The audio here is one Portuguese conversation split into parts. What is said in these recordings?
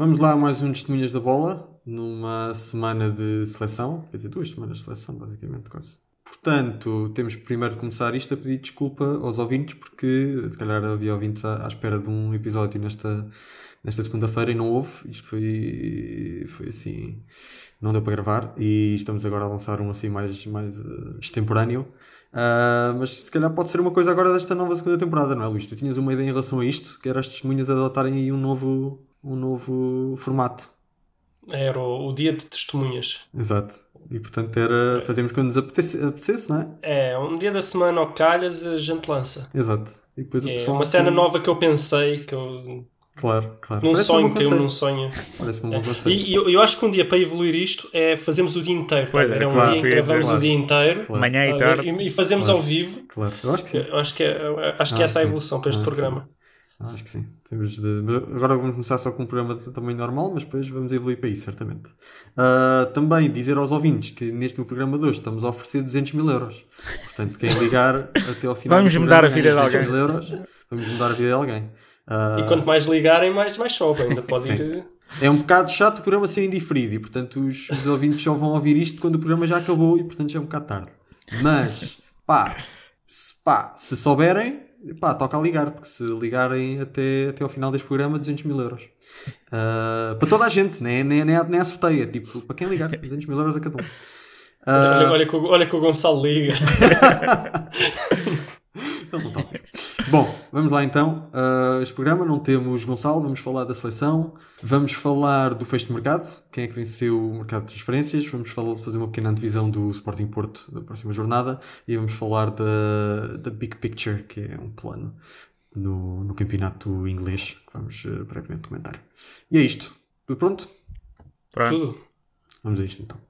Vamos lá mais um Testemunhas da Bola, numa semana de seleção, quer dizer, duas semanas de seleção, basicamente, quase. Portanto, temos primeiro de começar isto a pedir desculpa aos ouvintes, porque se calhar havia ouvintes à, à espera de um episódio nesta, nesta segunda-feira e não houve. Isto foi, foi assim, não deu para gravar e estamos agora a lançar um assim mais, mais uh, extemporâneo. Uh, mas se calhar pode ser uma coisa agora desta nova segunda temporada, não é, Luís? Tu tinhas uma ideia em relação a isto, que era as testemunhas adotarem aí um novo, um novo formato. Era o, o dia de testemunhas. Exato. E portanto era fazemos quando nos apetecesse, apetecesse, não é? É, um dia da semana ao calhas a gente lança. Exato. E depois é uma cena nova que eu pensei, que eu Claro, claro. Num sonho, caiu num sonho. Parece-me um bom é. E eu, eu, acho que um dia para evoluir isto é fazermos o dia inteiro. Tá? É, um claro, dia em que gravamos claro. o dia inteiro claro. manhã e tarde e, e fazemos claro. ao vivo. Claro, eu acho que sim. Eu acho que é, acho que ah, é essa a evolução para este ah, programa. Sim. Acho que sim. Temos de... Agora vamos começar só com um programa também normal, mas depois vamos evoluir para isso, certamente. Uh, também dizer aos ouvintes que neste meu programa de hoje estamos a oferecer 200 mil euros. Portanto, quem ligar até ao final vamos mudar a vida de alguém. Euros, vamos mudar a vida de alguém. Uh... E quanto mais ligarem, mais, mais sobe. Ainda pode ir. É um bocado chato o programa ser indiferido e, portanto, os, os ouvintes só vão ouvir isto quando o programa já acabou e, portanto, já é um bocado tarde. Mas, pá, se, pá, se souberem, pá, toca a ligar, porque se ligarem até, até ao final deste programa, 200 mil euros. Uh, para toda a gente, nem, nem, nem, nem a sorteia, tipo, para quem ligar, 200 mil euros a cada um. Uh... Olha, olha, que, olha que o Gonçalo liga. Bom, vamos lá então. Uh, este programa não temos Gonçalo, vamos falar da seleção, vamos falar do fecho de mercado, quem é que venceu o mercado de transferências, vamos falar, fazer uma pequena antevisão do Sporting Porto da próxima jornada e vamos falar da, da Big Picture, que é um plano no, no campeonato inglês, que vamos uh, brevemente comentar. E é isto. Tudo pronto? Pronto. Tudo. Vamos a isto então.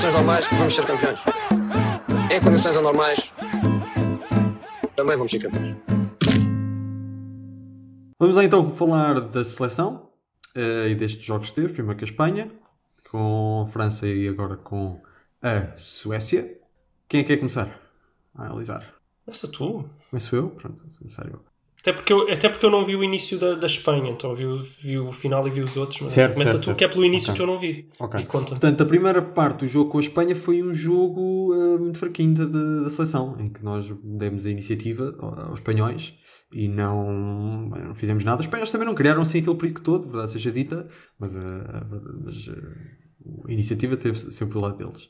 Condições normais que vamos ser campeões. Em condições anormais, também vamos ser campeões. Vamos lá então falar da seleção uh, e destes jogos que teve, primeiro com a Espanha, com a França e agora com a Suécia. Quem é que quer começar a analisar? Começa tu. Começo eu? Pronto, vou começar eu. Até porque, eu, até porque eu não vi o início da, da Espanha, então vi, vi o final e vi os outros. Mas certo, começa certo, tu, certo. que é pelo início okay. que eu não vi. Ok. Portanto, a primeira parte do jogo com a Espanha foi um jogo uh, muito fraquinho da, da, seleção, em que nós demos a iniciativa aos espanhóis e não, não fizemos nada. Os espanhóis também não criaram assim aquele perigo todo, verdade seja dita, mas, uh, mas uh, a iniciativa teve sempre do lado deles.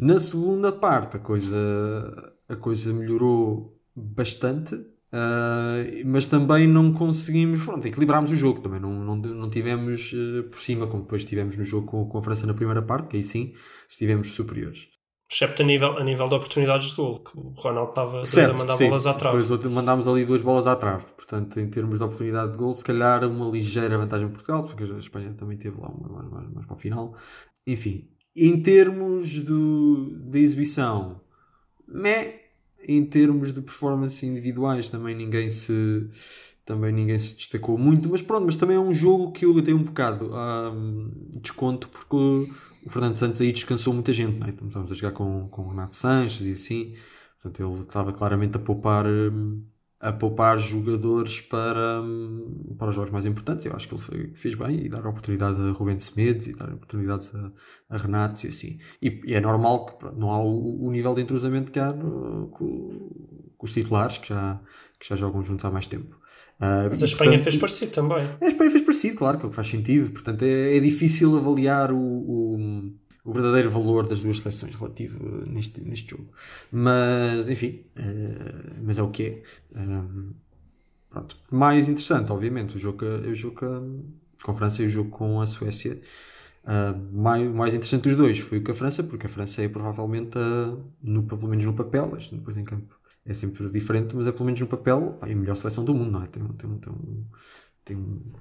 Na segunda parte, a coisa, a coisa melhorou bastante Uh, mas também não conseguimos, pronto, equilibrarmos o jogo também, não, não, não tivemos uh, por cima, como depois tivemos no jogo com, com a França na primeira parte, que aí sim estivemos superiores. Excepto a nível, a nível de oportunidades de gol, que o Ronaldo estava a mandar sim. bolas à trave. Depois mandámos ali duas bolas à trave, portanto, em termos de oportunidade de gol, se calhar uma ligeira vantagem Portugal, porque a Espanha também teve lá uma mais, mais, mais para o final. Enfim, em termos do, de exibição, meh, em termos de performance individuais também ninguém se também ninguém se destacou muito, mas pronto, mas também é um jogo que eu dei um bocado um, desconto porque o Fernando Santos aí descansou muita gente, não é? Estamos a jogar com, com o Renato Sanches e assim, portanto ele estava claramente a poupar um, a poupar jogadores para, hum, para os jogos mais importantes. Eu acho que ele foi, fez bem e dar oportunidade a Rubén Semedo e dar oportunidades a, a Renato e assim. E, e, é normal que pronto, não há o, o, nível de entrosamento que há no, com, com, os titulares que já, que já jogam juntos há mais tempo. Uh, Mas a Espanha portanto, fez parecido também. A Espanha fez parecido, claro, que é o que faz sentido. Portanto, é, é difícil avaliar o, o o verdadeiro valor das duas seleções relativo neste, neste jogo. Mas, enfim, uh, mas é o que é. Um, pronto. Mais interessante, obviamente, o jogo, o jogo com a França e o jogo com a Suécia. Uh, mais, mais interessante dos dois foi o que a França, porque a França é provavelmente, uh, no, pelo menos no papel, depois em campo é sempre diferente, mas é pelo menos no papel é a melhor seleção do mundo, não é? Tem, tem, tem, tem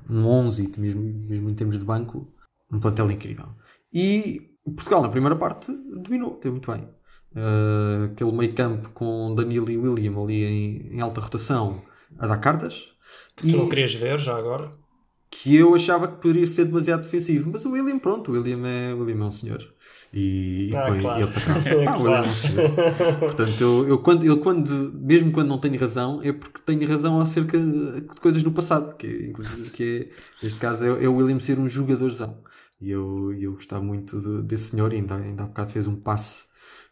um 11, mesmo, mesmo em termos de banco, um plantel incrível. E Portugal, na primeira parte, dominou, teve muito bem. Uh, aquele meio campo com Danilo e William ali em, em alta rotação a dar cartas. Que tu não querias ver já agora? Que eu achava que poderia ser demasiado defensivo, mas o William, pronto, o William é, o William é um senhor. E, ah, põe claro. ele para trás. É, ah, claro. é um Portanto, eu, eu, quando, eu quando, mesmo quando não tenho razão, é porque tenho razão acerca de coisas no passado, que, é, que é, neste caso é, é o William ser um jogadorzão. E eu, eu gostava muito de, desse senhor, e ainda, ainda há bocado fez um passe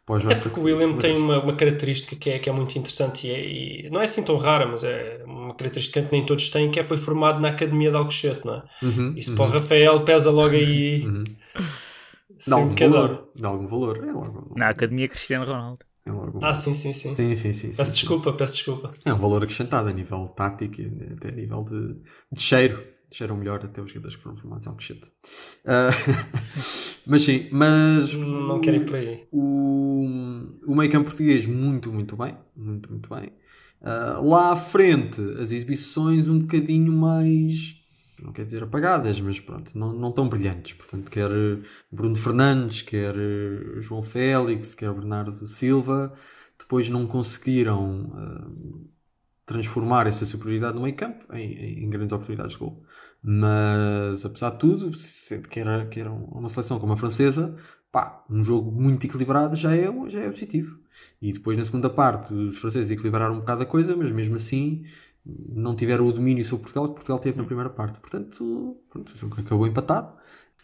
até porque o William tem uma, uma, característica que é, que é muito interessante e, é, e, não é assim tão rara, mas é uma característica que nem todos têm, que é foi formado na Academia de Alcochete, não é? Uhum, Isso uhum. para o Rafael pesa logo aí. Uhum. Dá algum valor. Dá algum valor. É logo, na Academia Cristiano Ronaldo. É logo ah, sim, sim, sim. sim, sim, sim peço sim, desculpa, sim. peço desculpa. É um valor acrescentado a nível tático e até a nível de, de cheiro cheiram melhor até os jogadores que foram formados em Alcochete. Uh, mas sim, mas... Não quero ir por aí. O, o meio campo português muito, muito bem. Muito, muito bem. Uh, lá à frente, as exibições um bocadinho mais... Não quer dizer apagadas, mas pronto, não, não tão brilhantes. Portanto, quer Bruno Fernandes, quer João Félix, quer Bernardo Silva, depois não conseguiram... Uh, transformar essa superioridade no meio campo em, em, grandes oportunidades de gol. Mas, apesar de tudo, sendo que era, que era uma seleção como a francesa, pá, um jogo muito equilibrado já é, já é positivo. E depois, na segunda parte, os franceses equilibraram um bocado a coisa, mas mesmo assim não tiveram o domínio sobre Portugal que Portugal teve na primeira parte. Portanto, pronto, o jogo acabou empatado.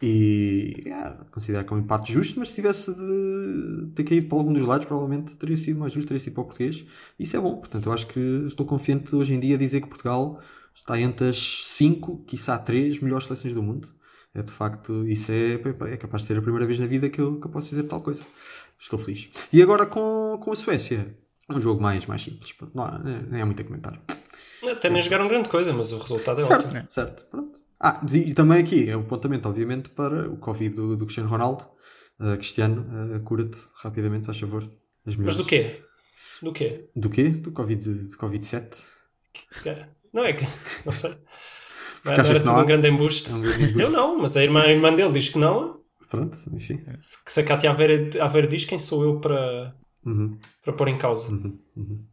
E é, considero que é um empate justo, mas se tivesse de ter caído para algum dos lados, provavelmente teria sido mais justo, teria sido para o português. Isso é bom, portanto, eu acho que estou confiante hoje em dia a dizer que Portugal está entre as 5, quiçá 3 melhores seleções do mundo. É de facto, isso é, é capaz de ser a primeira vez na vida que eu, que eu posso dizer tal coisa. Estou feliz. E agora com, com a Suécia, um jogo mais, mais simples, não há, nem há muito a comentar. Até nem jogaram grande coisa, mas o resultado é certo, ótimo. Certo, pronto. Ah, e também aqui é um apontamento, obviamente, para o Covid do, do Cristiano Ronaldo. Uh, Cristiano, uh, cura-te rapidamente, a favor. Mas do quê? Do quê? Do quê? Do Covid, do COVID-7? Não é que. Não sei. Não, era tudo um grande embuste. É um grande embuste. Eu não, mas a irmã, a irmã dele diz que não. Pronto, enfim. Se, se a Cátia Aveira, Aveira diz, quem sou eu para, uhum. para pôr em causa? Uhum. Uhum.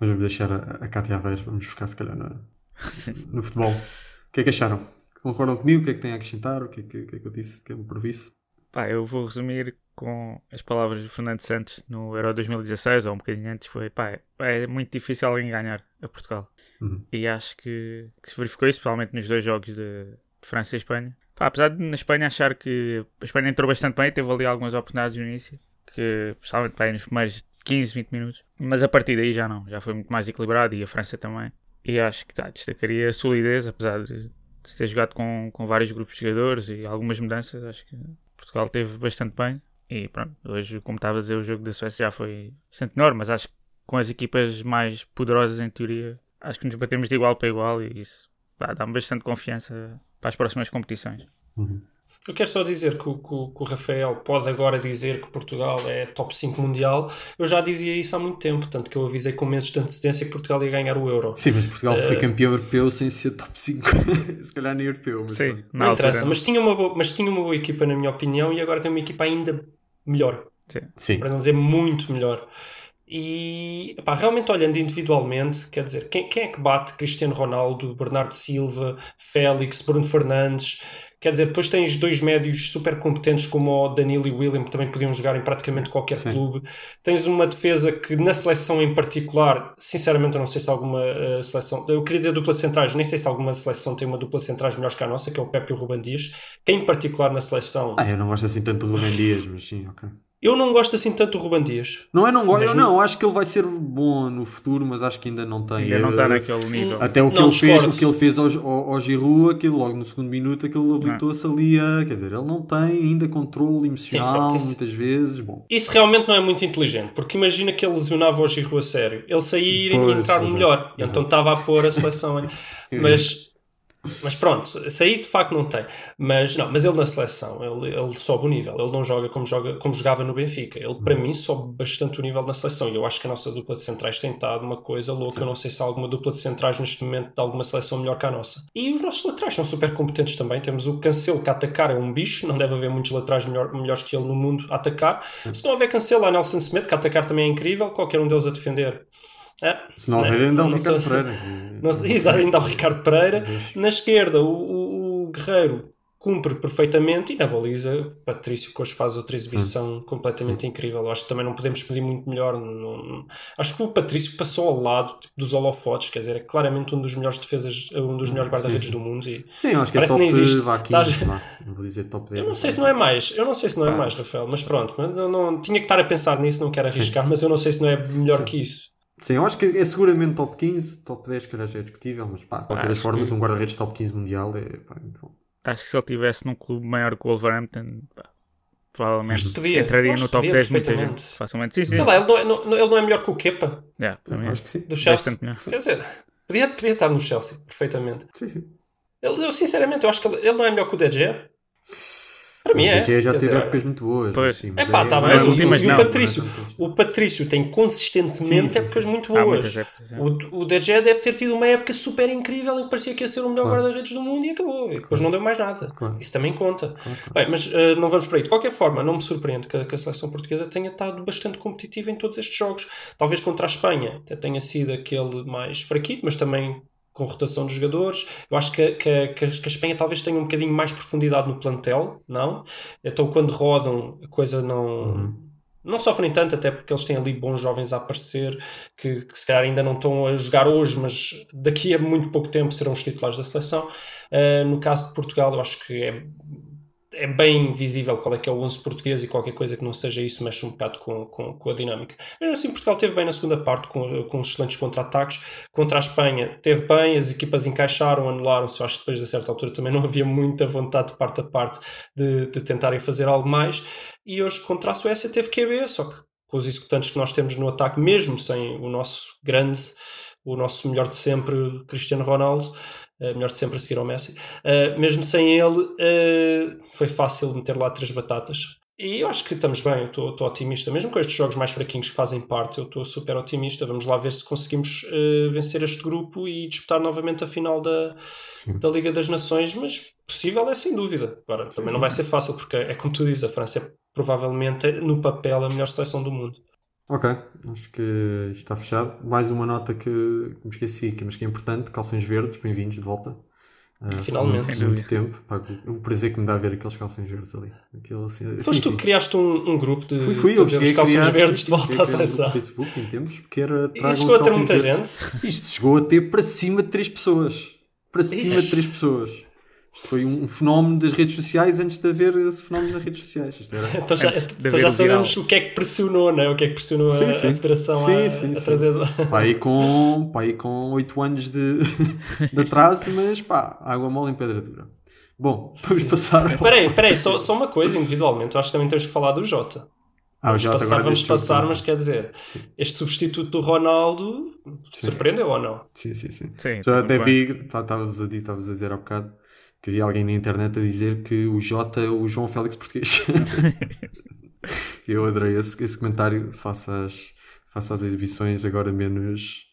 Mas vamos deixar a, a Cátia Aveira, vamos ficar se calhar no, no futebol. O que é que acharam? Concordam comigo? O que é que têm a acrescentar? O que é que, que, é que eu disse? Que é um previsto? Pá, eu vou resumir com as palavras de Fernando Santos no Euro 2016, ou um bocadinho antes, foi pá, é muito difícil alguém ganhar a Portugal. Uhum. E acho que, que, se verificou isso, principalmente nos dois jogos de, de França e Espanha. Pá, apesar de na Espanha achar que a Espanha entrou bastante bem, teve ali algumas oportunidades no início, que principalmente pá, nos primeiros 15, 20 minutos, mas a partir daí já não, já foi muito mais equilibrado e a França também. E acho que tá, destacaria a solidez, apesar de, de ter jogado com, com vários grupos de jogadores e algumas mudanças. Acho que Portugal teve bastante bem. E pronto, hoje, como estava a dizer, o jogo da Suécia já foi bastante menor, mas acho que com as equipas mais poderosas em teoria, acho que nos batemos de igual para igual e isso dá-me bastante confiança para as próximas competições. Uhum. Eu quero só dizer que o, que, que o, Rafael pode agora dizer que Portugal é top 5 mundial. Eu já dizia isso há muito tempo, tanto que eu avisei com meses de antecedência que Portugal ia ganhar o Euro. Sim, mas Portugal uh... foi campeão europeu sem ser top 5, se calhar nem europeu. Mas Sim, não, não interessa, mas tinha, uma boa, mas tinha uma boa equipa, na minha opinião, e agora tem uma equipa ainda melhor. Sim. Sim. Para não dizer muito melhor. E epá, realmente olhando individualmente, quer dizer, quem, quem é que bate Cristiano Ronaldo, Bernardo Silva, Félix, Bruno Fernandes? Quer dizer, depois tens dois médios super competentes como o Danilo e o William, que também podiam jogar em praticamente qualquer Sim. clube. Tens uma defesa que, na seleção em particular, sinceramente, eu não sei se alguma uh, seleção. Eu queria dizer dupla centrais, nem sei se alguma seleção tem uma dupla centrais melhor que a nossa, que é o Pepe e o Ruben Dias. Que, em particular, na seleção. Ah, eu não gosto assim tanto do Ruben Dias, mas sim, ok. Eu não gosto assim tanto do Ruben Dias. Não é, não gosto. Eu não, acho que ele vai ser bom no futuro, mas acho que ainda não tem. Ainda não está naquele nível. Até o que Não, ele fez, o que ele fez ao, ao, ao Giroud, aquilo logo no segundo minuto, aquilo habilitou-se ali a. Quer dizer, ele não tem ainda controle emocional, isso- muitas vezes. Bom. Isso realmente não é muito inteligente, porque imagina que ele lesionava o Giroud a sério. Ele sair e entrar exato, melhor. Então estava a pôr a seleção. Mas Mas pronto, esse aí de facto não tem. Mas não, mas ele na seleção, ele, ele sobe o nível. Ele não joga como, joga como jogava no Benfica. Ele, para mim, sobe bastante o nível na seleção. E eu acho que a nossa dupla de centrais tem estado uma coisa louca. Eu não sei se há alguma dupla de centrais neste momento de alguma seleção melhor que a nossa. E os nossos laterais são super competentes também. Temos o Cancelo que a atacar é um bicho. Não deve haver muitos laterais melhor, melhores que ele no mundo a atacar. Se não houver Cancelo, há Nelson Smith que a atacar também é incrível. Qualquer um deles a defender. É, Se não houver, ainda o Não Ricardo sei- Pereira. não Exato, ainda o Ricardo Pereira. Na esquerda, o, o- o Guerreiro cumpre perfeitamente e na baliza, o Patrício que hoje faz outra exibição completamente incrível. Acho que também não podemos pedir muito melhor. Não- não- acho que o Patrício passou ao lado tipo, dos holofotes, quer dizer, é claramente um dos melhores defesas, um dos melhores guarda-redes do mundo. E Sim, acho que é Parece que top nem existe. vá, 15, Estás- vá. Não vou dizer top 10. eu não sei se não é mais, eu não sei se não é mais, Rafael, mas pronto, eu não, tinha que estar a pensar nisso, não quero arriscar, mas eu não sei se não é melhor que isso. Sim, eu acho que é seguramente top 15, top 10, que já é discutível, mas pá, de qualquer das acho formas, que- um guarda-redes top 15 mundial é pá, muito bom. Acho que se ele estivesse num clube maior que o Wolverhampton, pá, provavelmente podia. entraria no top podia 10 muita perfeitamente. gente. Facilmente. Sim, sim. Sei lá, ele não é, não- ele não é melhor que o Kepa Yeah, também Acho que sim. do Chelsea. bastante melhor. Quer dizer, podia, podia estar no Chelsea, perfeitamente. Sim, sim. Ele, eu, sinceramente, eu acho que ele, ele não é melhor que o DG. Para mim O é. Já teve dizer, épocas muito boas. Pois. sim, É pá, tá bem. E últimas e o Patrício, não. o Patrício tem consistentemente Sim, sim, épocas muito boas. é. O, o DG deve ter tido uma época super incrível em que parecia que ia ser o melhor Claro. guarda-redes do mundo e acabou. E depois não deu mais nada. Claro. Isso também conta. Bem, mas eh, não vamos por aí. De qualquer forma, não me surpreende que, a- que a seleção portuguesa tenha estado bastante competitiva em todos estes jogos. Talvez contra a Espanha até tenha sido aquele mais fraquito, mas também com rotação de jogadores. Eu acho que, que, que a Espanha talvez tenha um bocadinho mais profundidade no plantel, não? Então quando rodam, a coisa não. Uhum. Não sofrem tanto, até porque eles têm ali bons jovens a aparecer que, que se calhar ainda não estão a jogar hoje, mas daqui a muito pouco tempo serão os titulares da seleção. Uh, no caso de Portugal, eu acho que é, é bem visível qual é que é o 11 português e qualquer coisa que não seja isso mexe um bocado com, com, com a dinâmica. Mesmo assim, Portugal teve bem na segunda parte com, com excelentes contra-ataques. Contra a Espanha teve bem, as equipas encaixaram, anularam-se. Eu acho que depois de certa altura também não havia muita vontade de parte a parte de, de tentarem fazer algo mais. E hoje contra a Suécia teve QB, só que com os executantes que nós temos no ataque, mesmo sem o nosso grande, o nosso melhor de sempre, Cristiano Ronaldo, melhor de sempre a seguir ao Messi, uh, mesmo sem ele, uh, foi fácil meter lá três batatas. E eu acho que estamos bem, eu estou otimista, mesmo com estes jogos mais fraquinhos que fazem parte, eu estou super otimista. Vamos lá ver se conseguimos uh, vencer este grupo e disputar novamente a final da, da Liga das Nações, mas possível é sem dúvida. Agora, também sim. não vai ser fácil, porque é como tu dizes, a França é provavelmente, no papel, a melhor seleção do mundo. Ok, acho que isto está fechado. Mais uma nota que, que me esqueci, que, mas que é importante: calções verdes, bem-vindos de volta. Uh, Finalmente. Muito, muito tempo. Pá, um prazer que me dá ver aqueles calções verdes ali. Aquele, assim, Foste sim, tu que criaste um, um grupo de Fui, fui eu os calções criar, verdes de volta à criar no. Facebook em tempos, porque era. Isso os chegou a ter muita verdes. gente. Isto chegou a ter para cima de três pessoas. Para cima Ixi. de três pessoas. Foi um fenómeno das redes sociais antes de haver esse fenómeno nas redes sociais. Era. Então já, então já o viral. sabemos o que é que pressionou, não é? O que é que pressionou a, Sim, sim. a Federação Sim, a, sim, a sim. trazer. Pá, aí com, pá, aí com 8 anos de, de atraso, mas pá, água mole em pedra dura. Bom, vamos passar. ao- Peraí, peraí, só, só uma coisa individualmente. Eu acho que também temos que falar do Jota. Ah, o Vamos passar, vamos jogo passar mas quer dizer, este substituto do Ronaldo surpreendeu ou não? Sim, sim, sim. Sim, Já até vi, tá- estavas a, di- estavas a dizer há bocado, que havia alguém na internet a dizer que o Jota é o João Félix português. Eu adorei esse, esse comentário face às, face às exibições agora menos,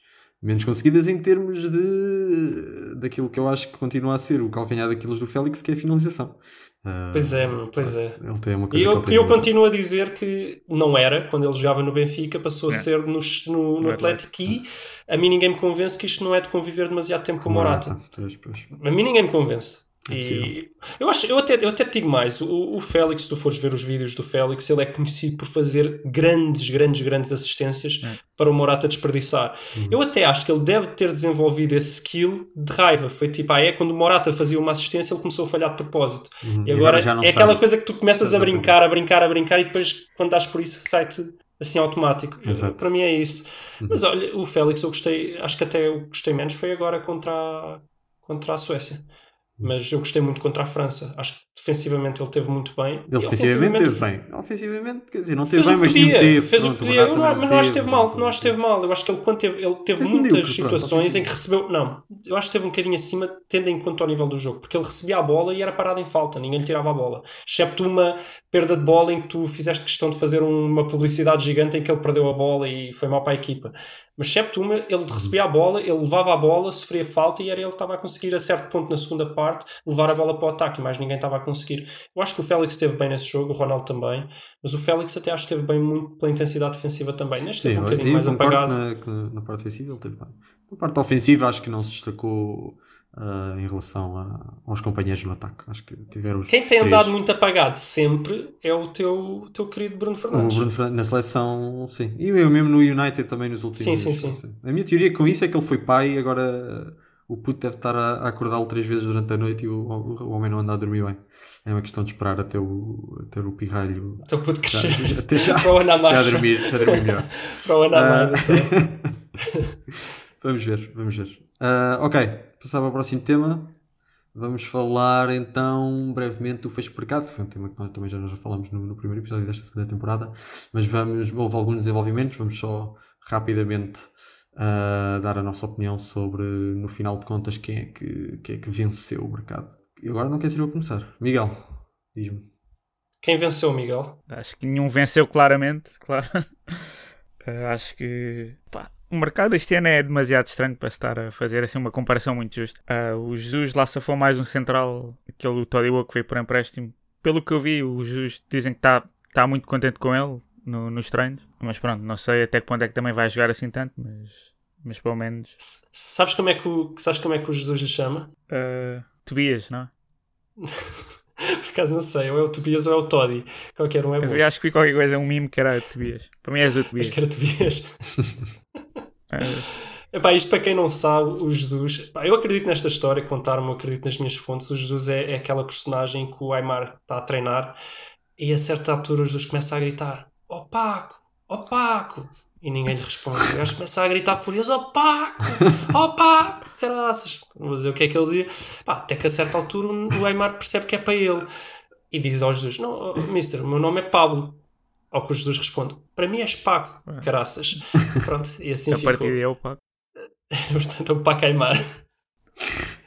menos conseguidas em termos de daquilo que eu acho que continua a ser o calcanhar daqueles do Félix, que é a finalização. Ah, Pois é, pois é. Ele tem uma coisa E eu, eu continuo a dizer que não era quando ele jogava no Benfica, passou a É. ser no, no, no Atlético e a mim ninguém me convence que isto não é de conviver demasiado tempo com o Morata. Pois, pois. A mim ninguém me convence. É e eu, acho, eu, até, eu até te digo mais: o, o Félix, se tu fores ver os vídeos do Félix, ele é conhecido por fazer grandes, grandes, grandes assistências É. para o Morata desperdiçar. Uhum. Eu até acho que ele deve ter desenvolvido esse skill de raiva. Foi tipo, ah, é quando o Morata fazia uma assistência, ele começou a falhar de propósito. Uhum. E agora, não é aquela sabe. coisa que tu começas a brincar, a brincar, a brincar, e depois, quando dás por isso, sai-te assim automático. Exato. Para mim é isso. Uhum. Mas olha, o Félix eu gostei, acho que até eu gostei menos foi agora contra a, contra a Suécia. Mas eu gostei muito contra a França. Acho que defensivamente ele teve muito bem. Ele E ofensivamente teve bem. Ofensivamente, quer dizer, não teve bem, mas podia, teve. fez o que podia. Eu não, mas não acho que teve, mal, não acho que teve mal. Eu acho que ele, quando teve, ele teve muitas situações em que recebeu. Não, eu acho que teve um bocadinho acima, tendo em conta o nível do jogo, porque ele recebia a bola e era parado em falta, ninguém lhe tirava a bola. Excepto uma perda de bola em que tu fizeste questão de fazer uma publicidade gigante em que ele perdeu a bola e foi mal para a equipa. Mas excepto uma, ele recebia a bola, ele levava a bola, sofria falta e era ele que estava a conseguir, a certo ponto na segunda parte, levar a bola para o ataque e mais ninguém estava a conseguir. Eu acho que o Félix esteve bem nesse jogo, o Ronaldo também, mas o Félix até acho que esteve bem muito pela intensidade defensiva também. Neste Sim, teve um bocadinho mais apagado. na, na parte defensiva ele teve bem. Na parte ofensiva acho que não se destacou ah, em relação a- aos companheiros no ataque. Acho que tiveram Quem tem três. andado muito apagado sempre é o teu, o teu querido Bruno O Fernandes. Bruno Fernandes na seleção, sim. E eu mesmo no United também nos últimos Sim, sim, sim. A minha teoria com isso é que ele foi pai e agora o puto deve estar a, acordá-lo três vezes durante a noite e o, o- o homem não anda a dormir bem. É uma questão de esperar até o, até o pirralho Então puto já, crescer já, até já, para o ano a já mais. dormir, já dormir melhor. Para o Ah, mais. vamos ver, vamos ver. Ah, ok, passava ao próximo tema. Vamos falar então brevemente do fecho de mercado. Foi um tema que nós também já, nós já falamos no, no primeiro episódio desta segunda temporada. Mas vamos, houve alguns desenvolvimentos. Vamos só rapidamente ah, dar a nossa opinião sobre, no final de contas, quem é que, quem é que venceu o mercado. E agora não quer ser eu a começar. Miguel, diz-me. Quem venceu, Miguel? Acho que nenhum venceu claramente, claro. Eh, acho que pá, o mercado este ano é demasiado estranho para estar a fazer assim uma comparação muito justa. Eh, o Jesus lá safou mais um central, aquele Todibo que veio por empréstimo. Pelo que eu vi, o Jesus dizem que está tá muito contente com ele no- nos treinos. Mas pronto, não sei até que ponto é que também vai jogar assim tanto, mas, mas pelo menos. S- Sabes como é que o, sabes como é que o Jesus lhe chama? eh, Tobias, não? Por acaso não sei, ou é o Tobias ou é o Toddy. Qualquer um é bom. Eu acho que vi qualquer coisa, um mime que era Tobias. Para mim és o Tobias. Acho que era Tobias. Eh, Epá, isto para quem não sabe, o Jesus. Eu acredito nesta história, contaram-me, acredito nas minhas fontes. O Jesus é, é aquela personagem que o Aymar está a treinar e a certa altura o Jesus começa a gritar: Ó Paco, ó Paco! E ninguém lhe responde. O gajo começa a gritar furioso: Ó Paco, ó Paco! Caraças! Não vou dizer o que é que ele dizia. Até que a certa altura o Aymar percebe que é para ele e diz ao Jesus: Não, mister, o meu nome é Pablo. Ao que o Jesus responde: Para mim és Paco, caraças. Pronto, e assim a ficou. partir de eu, pá. Portanto, o Paco Aymar.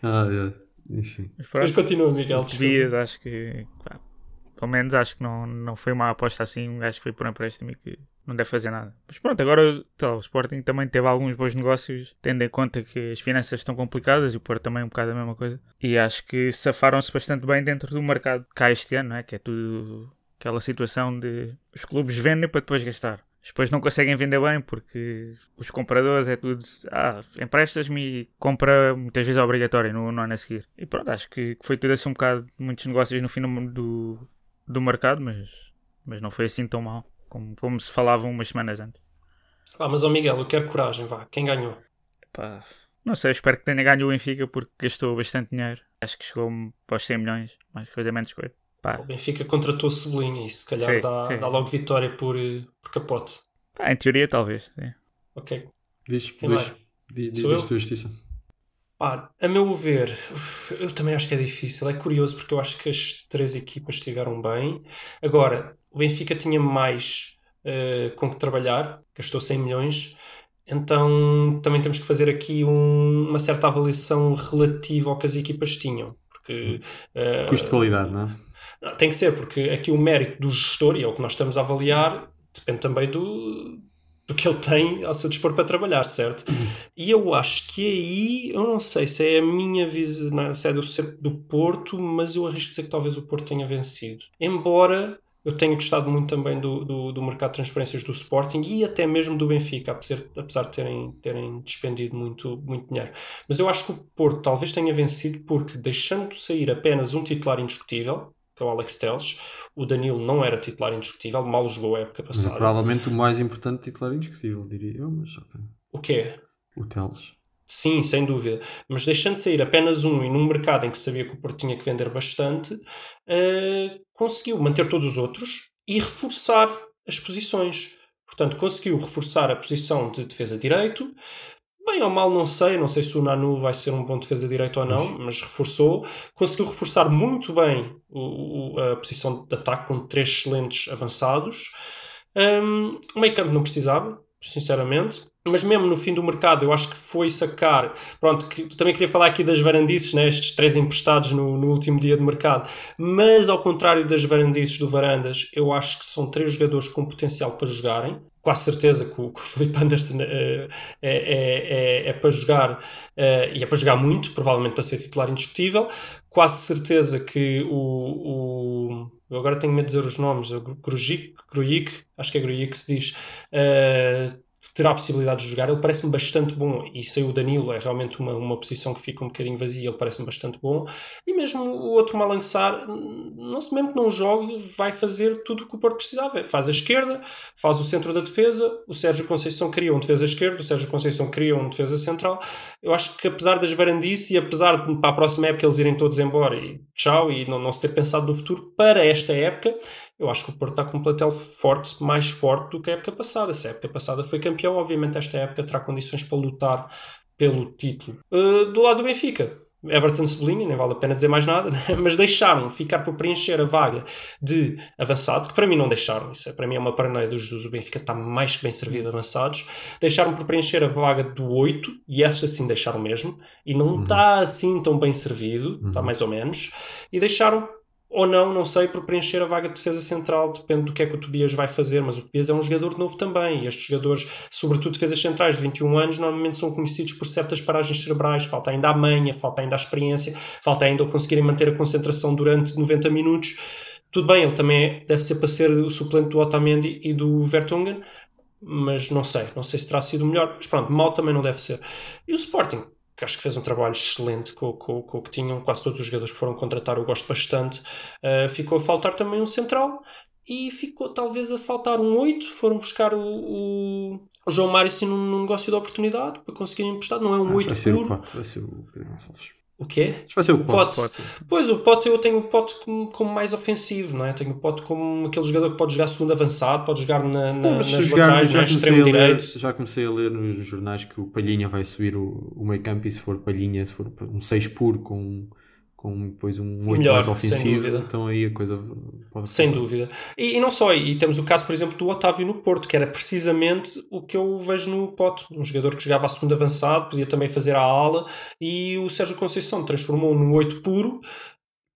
Ah, é. Enfim. Mas pronto. Mas continua, Miguel. Tobias, acho que pá, pelo menos acho que não, não foi uma aposta assim. Um gajo que foi por empréstimo e que não deve fazer nada. Mas pronto, agora tá, o Sporting também teve alguns bons negócios, tendo em conta que as finanças estão complicadas e o Porto também é um bocado a mesma coisa. E acho que safaram-se bastante bem dentro do mercado cá este ano, não é? que é tudo aquela situação de os clubes vendem para depois gastar. Depois não conseguem vender bem porque os compradores é tudo. Ah, emprestas-me e compra muitas vezes é obrigatório no, no ano a seguir. E pronto, acho que foi tudo assim um bocado muitos negócios no fim do, do, do mercado, mas, mas não foi assim tão mal como, como se falava umas semanas antes. Ah, mas, ó Miguel, eu quero coragem, vá. Quem ganhou? Pá, não sei, espero que tenha ganho o Benfica porque gastou bastante dinheiro. Acho que chegou para os 100 milhões, mais coisa menos coisa. Pá, O Benfica contratou Cebolinha e se calhar Sim, dá, sim, dá logo vitória por, eh, por capote. pá, em teoria, talvez. Sim. Ok. Diz, Quem? Diz, diz, diz tua justiça. Pá, a meu ver, eu também acho que é difícil. É curioso porque eu acho que as três equipas estiveram bem. Agora, o Benfica tinha mais eh, com que trabalhar, gastou 100 milhões. Então também temos que fazer aqui um- uma certa avaliação relativa ao que as equipas tinham. Porque eh, Custo de qualidade, não é? Não, Tem que ser, porque aqui o mérito do gestor, e é o que nós estamos a avaliar, depende também do, do que ele tem ao seu dispor para trabalhar, certo? E eu acho que aí, eu não sei se é a minha visão, se é do, do Porto, mas eu arrisco dizer que talvez o Porto tenha vencido. Embora eu tenha gostado muito também do, do, do mercado de transferências do Sporting e até mesmo do Benfica, apesar, apesar de terem, terem despendido muito, muito dinheiro. Mas eu acho que o Porto talvez tenha vencido porque, deixando sair apenas um titular indiscutível, que é o Alex Telles, o Danilo não era titular indiscutível, mal jogou a época Mas passada. provavelmente o mais importante titular indiscutível, diria eu, mas ok. O quê? O Teles. Sim, sem dúvida. Mas deixando sair apenas um e num mercado em que sabia que o Porto tinha que vender bastante, eh, conseguiu manter todos os outros e reforçar as posições. Portanto, conseguiu reforçar a posição de defesa direito, bem ou mal, não sei. Não sei se o Nanu vai ser um bom defesa direito ou não, mas reforçou. Conseguiu reforçar muito bem o, o, a posição de ataque com três excelentes avançados. Um, o meio campo não precisava, sinceramente. Mas mesmo no fim do mercado, eu acho que foi sacar. Pronto, que, também queria falar aqui das varandices, né? estes três emprestados no, no último dia de mercado. Mas ao contrário das varandices do Varandas, eu acho que são três jogadores com potencial para jogarem. Quase certeza que o, que o Felipe Anderson é, é, é, é, para jogar uh, e é para jogar muito, provavelmente para ser titular indiscutível. Quase certeza que o, o eu agora tenho medo de dizer os nomes, Grujic, Grujic acho que é Grujic que se diz, uh, terá a possibilidade de jogar. Ele parece-me bastante bom. E sem o Danilo é realmente uma, uma posição que fica um bocadinho vazia. Ele parece-me bastante bom. E mesmo o outro Malançar, não mesmo que não jogue, vai fazer tudo o que o Porto precisava. Faz a esquerda, faz o centro da defesa. O Sérgio Conceição cria um defesa esquerdo, o Sérgio Conceição cria um defesa central. Eu acho que apesar das varandices e apesar de para a próxima época eles irem todos embora e tchau, e não, não se ter pensado no futuro, para esta época, eu acho que o Porto está com um plantel forte, mais forte do que a época passada. Se a época passada foi campeão, obviamente esta época terá condições para lutar pelo título. Uh, do lado do Benfica, Everton sublinha, nem vale a pena dizer mais nada, mas deixaram ficar para preencher a vaga de avançado, que para mim não deixaram, isso é, para mim é uma paranoia dos Jesus, o Benfica está mais que bem servido de avançados, deixaram por preencher a vaga do 8, e essa sim deixaram mesmo, e não uhum. está assim tão bem servido, está uhum. mais ou menos, e deixaram ou não, não sei, por preencher a vaga de defesa central, depende do que é que o Tobias vai fazer, mas o Tobias é um jogador novo também, e estes jogadores, sobretudo defesas centrais de 21 anos, normalmente são conhecidos por certas paragens cerebrais, falta ainda a manha, falta ainda a experiência, falta ainda conseguirem manter a concentração durante 90 minutos. Tudo bem, ele também deve ser para ser o suplente do Otamendi e do Vertonghen, mas não sei, não sei se terá sido melhor, mas pronto, mal também não deve ser. E o Sporting, que acho que fez um trabalho excelente com, com, com, o que tinham, quase todos os jogadores que foram contratar eu gosto bastante. Uh, ficou a faltar também um central e ficou talvez a faltar um 8. Foram buscar o, o, o João Mário assim, num, num, negócio de oportunidade para conseguirem emprestar. Não é um ah, 8 vai ser puro. O Pato, vai ser o Pedro Gonçalves. O quê? Vai ser o pote. pote. Pois, o pote eu tenho o pote como, como, mais ofensivo, não é? Tenho o pote como aquele jogador que pode jogar segundo avançado, pode jogar na, na, não, nas jogar, laterais, já, extremo direito. Já comecei a ler nos jornais que o Palhinha vai subir o, o meio campo e se for Palhinha, se for um 6 puro com com depois um 8 Melhor, mais ofensivo, então aí a coisa pode Sem dúvida. E, e, não só, e temos o caso, por exemplo, do Otávio no Porto, que era precisamente o que eu vejo no Pote, um jogador que jogava a segunda avançado, podia também fazer a ala, e o Sérgio Conceição transformou no 8 puro,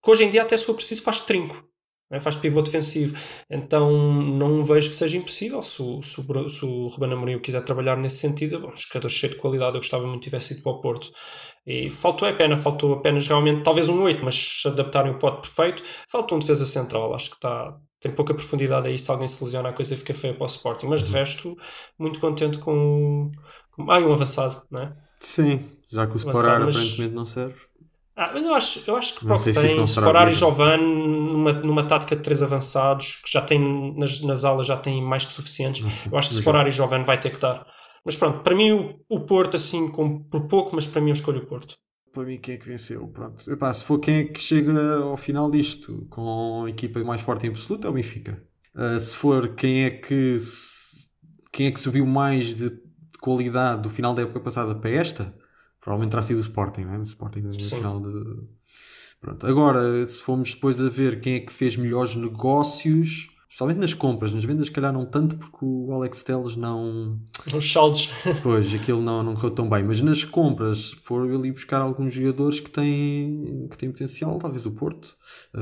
que hoje em dia até se for preciso faz trinco. É? faz pivô defensivo. Então não vejo que seja impossível. Se o, se o, se o Ruben Amorim quiser trabalhar nesse sentido, bom, jogador cheio de qualidade, eu gostava muito que tivesse ido para o Porto. E faltou a pena, faltou apenas realmente, talvez um 8, mas se adaptarem o pote perfeito, faltou um defesa central. Acho que está, tem pouca profundidade aí. Se alguém se lesiona, a coisa fica feia para o Sporting. Mas de uhum. resto, muito contente com. com ah, um avançado, não é? Sim, já que o Sporar aparentemente não serve. Ah, mas eu acho, eu acho que para o que tem, Sporar e Jovan numa, numa tática de três avançados, que já tem nas, nas aulas já tem mais que suficientes, eu acho que Sporar e Jovan vai ter que dar. Mas pronto, para mim o, o Porto, assim, com, por pouco, mas para mim eu escolho o Porto. Para mim, quem é que venceu? Pronto. Epá, se for quem é que chega ao final disto com a equipa mais forte em absoluto, é o Benfica. Uh, se for quem é que quem é que subiu mais de, de, qualidade do final da época passada para esta, provavelmente terá sido o Sporting, não é? O Sporting no final de. Pronto. Agora, se formos depois a ver quem é que fez melhores negócios, Especialmente nas compras, nas vendas, se calhar não tanto, porque o Alex Telles não. Os saldos. Pois, aquilo não, não correu tão bem. Mas nas compras, foram ali buscar alguns jogadores que têm, que têm potencial, talvez o Porto, eh,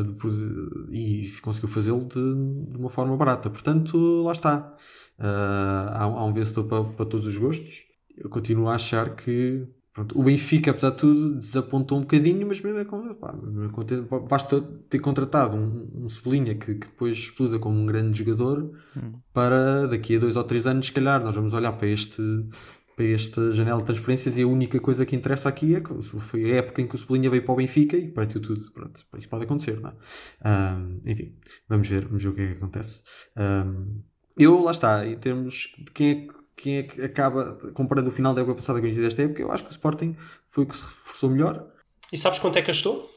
e conseguiu fazê-lo de, de, uma forma barata. Portanto, lá está. Uh, há, há, um vencedor para, para todos os gostos. Eu continuo a achar que Pronto, o Benfica, apesar de tudo, desapontou um bocadinho, mas mesmo é como, pá, basta ter contratado um, um Cebolinha que, que, depois exploda como um grande jogador hum. para daqui a dois ou três anos, se calhar, nós vamos olhar para este para esta janela de transferências e a única coisa que interessa aqui é que foi a época em que o Cebolinha veio para o Benfica e partiu tudo. Pronto, isso pode acontecer, não é? Um, enfim, vamos ver, vamos ver o que é que acontece. Um, eu, lá está, em termos de quem é que quem é que acaba, comparando o final da época passada com o início desta época, eu acho que o Sporting foi o que se reforçou melhor. E sabes quanto é que gastou?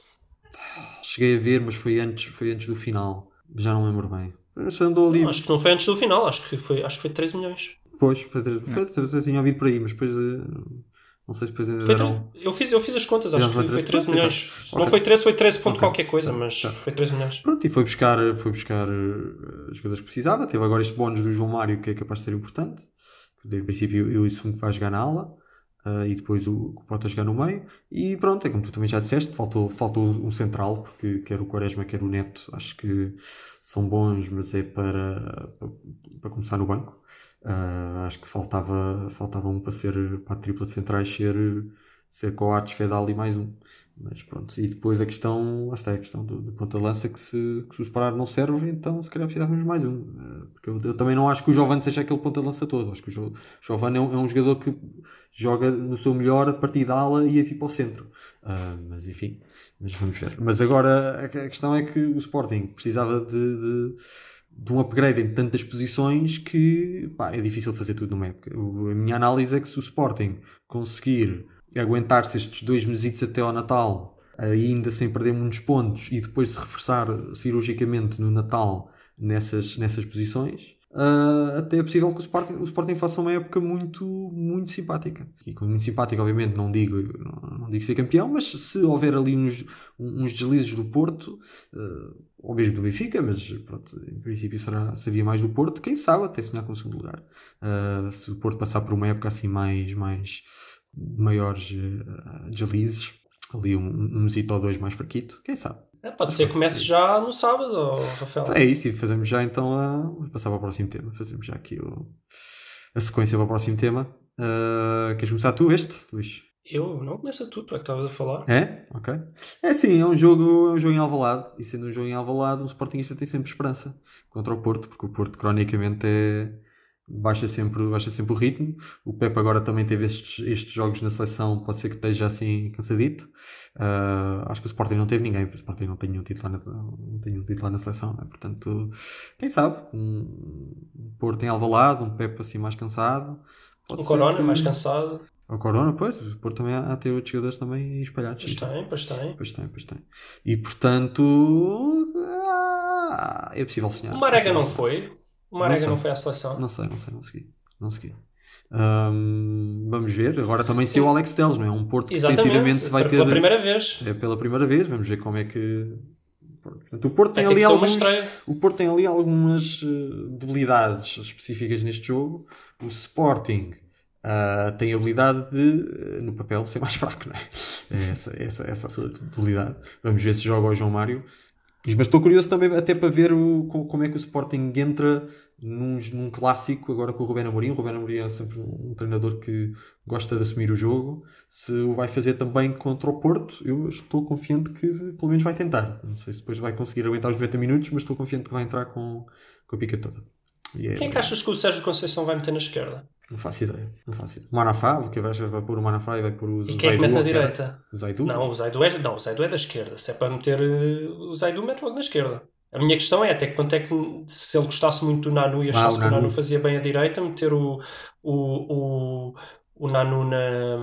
Cheguei a ver, mas foi antes, foi antes do final. Já não lembro bem. Andou ali... Não, acho que não foi antes do final, acho que foi, acho que foi 3 milhões. Pois, foi 3, foi, eu tinha ouvido por aí, mas depois uh, Não sei se depois ainda deram. eu, fiz, eu fiz as contas, acho que foi foi 13, 13 pronto, milhões. exato. Se não foi 13, foi 13 ponto Ok. qualquer coisa, Tá, mas tá. foi 13 milhões. Pronto, e foi buscar, foi buscar eh, os jogadores que precisava. Teve agora este bónus do João Mário que é capaz de ser importante. Em princípio, eu e o Sung vai jogar na ala eh, e depois o, o Pota jogar no meio. E pronto, é como tu também já disseste, faltou, faltou um central, porque quer o Quaresma, quer o Neto, acho que são bons, mas é para, para, para começar no banco. Eh, acho que faltava, faltava um para ser para a tripla de centrais ser, ser Coates, Fedal e mais um. Mas pronto, e depois a questão, a questão do, do ponta de lança que se, que se o separar não serve, então se calhar precisávamos mais um. Eh, Porque eu, eu também não acho que o Giovanni seja aquele ponta de lança todo. Acho que o Jo- Giovanni é um, é um jogador que joga no seu melhor a partir da ala e a vir para o centro. Ah, mas enfim, mas vamos ver. Mas agora a, a questão é que o Sporting precisava de, de, de um upgrade em tantas posições que pá, é difícil fazer tudo numa época. O- a minha análise é que se o Sporting conseguir aguentar-se estes dois mesitos até ao Natal, ainda sem perder muitos pontos, e depois se reforçar cirurgicamente no Natal nessas, nessas posições, ah, até é possível que o Sporting, o Sporting faça uma época muito, muito simpática. E com muito simpática, obviamente, não digo, não, não digo ser campeão, mas se houver ali uns, uns deslizes do Porto, ah, ou mesmo do Benfica, mas pronto, em princípio será, seria mais do Porto, quem sabe até sonhar com o segundo lugar. Ah, se o Porto passar por uma época assim mais, mais maiores eh, deslizes, ali um, um mesito ou dois mais fraquito, quem sabe? É, pode ser que comece já no sábado, Rafael. É isso, e fazemos já então a. Vamos passar para o próximo tema. Fazemos já aqui o- a sequência para o próximo tema. Ah, queres começar tu este, Luís? Eu não começo tudo, tu é que estavas a falar. É? Ok. É sim, é um jogo, é um jogo em Alvalade. E sendo um jogo em Alvalade, um Sportingista tem sempre esperança contra o Porto, porque o Porto cronicamente é. Baixa sempre, baixa sempre o ritmo. O Pepe agora também teve estes, estes jogos na seleção, pode ser que esteja assim cansadito. Ah, acho que o Sporting não teve ninguém, o Sporting não tem nenhum titular na, não tem nenhum titular na seleção, né? portanto, quem sabe? Um Porto em Alvalade, um Pepe assim mais cansado. Pode O Corona, que- mais cansado. O Corona, pois, o Porto também há, há ter outros jogadores também espalhados. Pois tem, pois tem. Pois tem, pois tem. E portanto. ah, é possível sonhar. O Marega É não sonhar. foi. O Marega sei. não foi à seleção. Não sei, não sei, não segui. Não segui. Ahm, vamos ver. Agora também saiu o Alex Teles, não é? Um Porto que defensivamente se vai ter. Pela primeira vez. É pela primeira vez, vamos ver como é que. Portanto, o Porto tem, ali uma alguns. O Porto tem ali algumas eh, debilidades específicas neste jogo. O Sporting ah, tem a habilidade de, eh, no papel, ser mais fraco, não é? É essa, essa, essa a sua debilidade. Vamos ver se joga o João Mário. Mas estou curioso também até para ver o, co- como é que o Sporting entra num, num clássico agora com o Rubén Amorim. O Rubén Amorim é sempre um treinador que gosta de assumir o jogo. Se o vai fazer também contra o Porto, eu estou confiante que pelo menos vai tentar. Não sei se depois vai conseguir aguentar os 90 minutos, mas estou confiante que vai entrar com, com a pica toda. É- Quem é que achas que o Sérgio Conceição vai meter na esquerda? Não faço ideia. Não faço ideia. O Manafá, o que vai, vai pôr o Manafá e vai pôr o E quem é que Zaidu, mete na direita? O Zaidu? Não, o Zaidu é, não, o Zaidu é da esquerda. Se é para meter eh, o Zaidu, mete logo na esquerda. A minha questão é até que quanto é que se ele gostasse muito do Nanu e achasse Ah, o que o Nanu Nanu. fazia bem a direita, meter o, o, o, o Nanu na,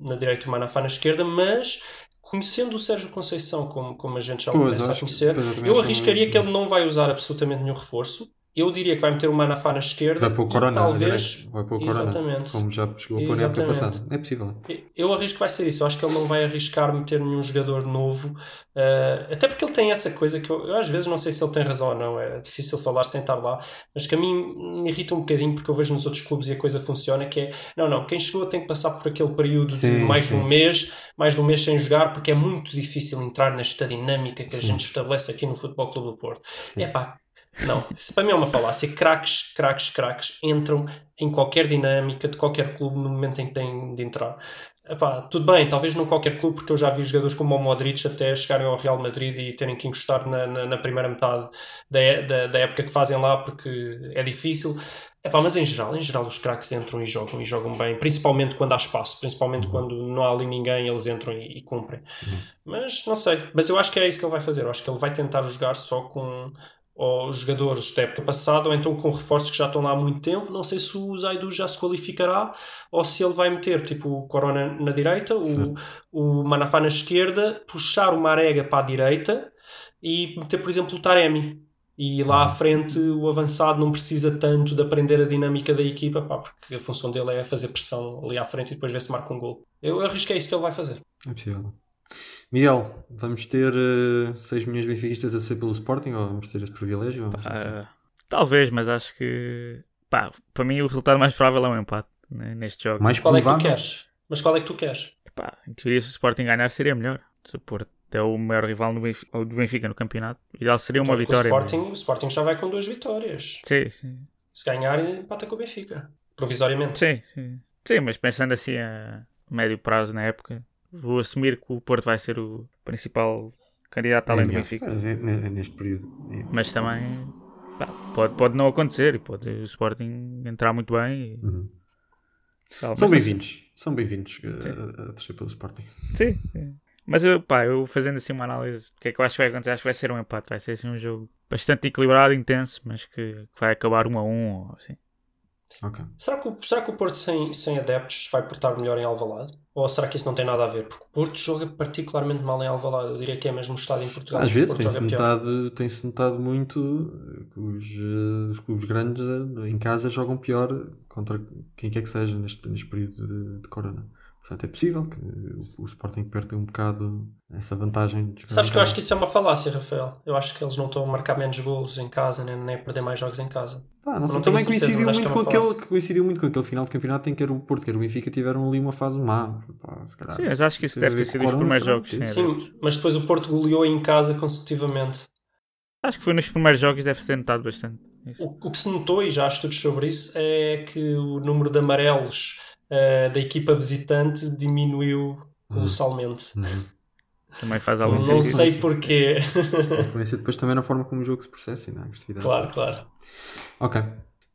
na direita e o Manafá na esquerda, mas conhecendo o Sérgio Conceição como, como a gente já Pois, começa a conhecer, eu arriscaria que ele não vai usar absolutamente nenhum reforço. Eu diria que vai meter o Manafá na esquerda Vai pôr o Corona, na talvez vai pôr o Corona, Exatamente. como já chegou a pôr na época passada. É possível. Eu arrisco que vai ser isso. Eu acho que ele não vai arriscar meter nenhum jogador novo. eh, até porque ele tem essa coisa que eu, eu às vezes não sei se ele tem razão ou não. É difícil falar sem estar lá. Mas que a mim me irrita um bocadinho porque eu vejo nos outros clubes e a coisa funciona. Que é, não, não, quem chegou tem que passar por aquele período Sim, de mais sim. de um mês, mais de um mês sem jogar, porque é muito difícil entrar nesta dinâmica que a Sim. gente estabelece aqui no Futebol Clube do Porto. É pá, não, isso para mim é uma falácia. Craques, craques, craques entram em qualquer dinâmica de qualquer clube no momento em que têm de entrar. Epá, tudo bem, talvez não qualquer clube, porque eu já vi jogadores como o Modric até chegarem ao Real Madrid e terem que encostar na, na, na primeira metade da, é- da, da época que fazem lá, porque é difícil. Epá, mas em geral, em geral os craques entram e jogam e jogam bem, principalmente quando há espaço, principalmente quando não há ali ninguém, eles entram e, e cumprem. Mas não sei, mas eu acho que é isso que ele vai fazer. Eu acho que ele vai tentar jogar só com os jogadores da época passada ou então com reforços que já estão lá há muito tempo. Não sei se o Zaidu já se qualificará ou se ele vai meter tipo o Corona na direita, o, o Manafá na esquerda, puxar o Marega para a direita e meter, por exemplo, o Taremi. E lá à frente o avançado não precisa tanto de aprender a dinâmica da equipa, pá, porque a função dele é fazer pressão ali à frente e depois ver se marca um gol. Eu arrisquei isso que ele vai fazer. É possível. Miguel, vamos ter uh, 6 milhões de benfiquistas a ser pelo Sporting ou vamos ter esse privilégio? Ah, talvez, mas acho que pá, para mim o resultado mais provável é um empate né, neste jogo. Mais Qual é que tu queres? Mas qual é que tu queres? Pá, em teoria, se o Sporting ganhar, seria melhor. Se o Porto é o maior rival do Benfica, do Benfica no campeonato, o ideal seria uma Porque vitória. O Sporting, o Sporting já vai com duas vitórias. Sim, sim. Se ganhar, empata com o Benfica. Provisoriamente. Sim, sim. Sim, mas pensando assim a médio prazo na época, vou assumir que o Porto vai ser o principal candidato além É do. Benfica. É, é, neste período. É. Mas também pá, pode, pode não acontecer e pode o Sporting entrar muito bem. E... Uhum. tal, São bem-vindos. São bem-vindos Sim. a, torcer pelo Sporting. Sim, sim. Mas eu, pá, eu fazendo assim uma análise, o que é que eu acho que vai acontecer? Acho que vai ser um empate, vai ser assim um jogo bastante equilibrado, intenso, mas que, que vai acabar um a um ou assim. Ok. Será que, o- será que o Porto sem, sem adeptos vai portar melhor em Alvalade? Ou será que isso não tem nada a ver? Porque o Porto joga particularmente mal em Alvalade. Eu diria que é mesmo o estado em Portugal. Às vezes tem-se notado, tem-se notado muito que os, eh, os clubes grandes eh, em casa jogam pior contra quem quer que seja neste, neste período de, de corona. Portanto, é possível que o, Sporting perca um bocado essa vantagem. Sabes que eu acho que isso é uma falácia, Rafael. Eu acho que eles não estão a marcar menos golos em casa, nem, nem a perder mais jogos em casa. Pá, não sei, não também certeza, coincidiu acho muito, que é com aquele, coincidiu muito com aquele final de campeonato em que era o Porto, quer o Benfica tiveram ali uma fase má. Pá, se calhar. Sim, mas acho que isso deve ter sido os primeiros jogos, sim. sim. Sim, mas depois o Porto goleou em casa consecutivamente. Acho que foi nos primeiros jogos, deve-se ter notado bastante. Isso. O, o que se notou, e já há estudos sobre isso, é que o número de amarelos eh, da equipa visitante diminuiu colossalmente. Uhum. Também faz algum Não Não sentido. sei porquê. A influência depois também na forma como o jogo se processa e na agressividade. claro, claro. Ok.